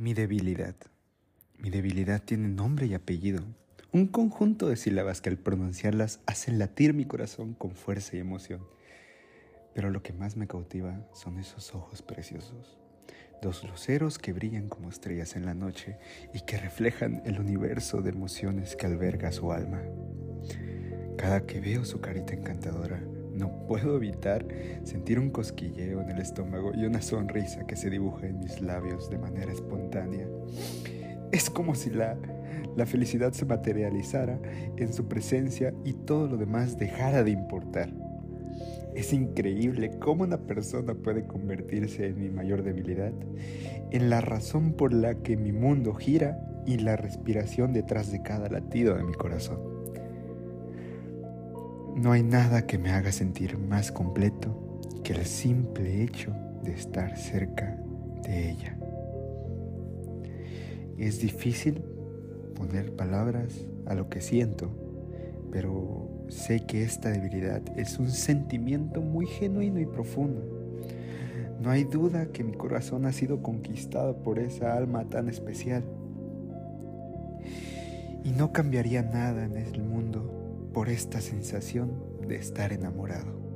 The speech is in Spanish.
Mi debilidad. Mi debilidad tiene nombre y apellido. Un conjunto de sílabas que al pronunciarlas hacen latir mi corazón con fuerza y emoción. Pero lo que más me cautiva son esos ojos preciosos. Dos luceros que brillan como estrellas en la noche y que reflejan el universo de emociones que alberga su alma. Cada que veo su carita encantadora, no puedo evitar sentir un cosquilleo en el estómago y una sonrisa que se dibuja en mis labios de manera espontánea. Es como si la, la felicidad se materializara en su presencia y todo lo demás dejara de importar. Es increíble cómo una persona puede convertirse en mi mayor debilidad, en la razón por la que mi mundo gira y la respiración detrás de cada latido de mi corazón. No hay nada que me haga sentir más completo que el simple hecho de estar cerca de ella. Es difícil poner palabras a lo que siento, pero sé que esta debilidad es un sentimiento muy genuino y profundo. No hay duda que mi corazón ha sido conquistado por esa alma tan especial. Y no cambiaría nada en el mundo por esta sensación de estar enamorado.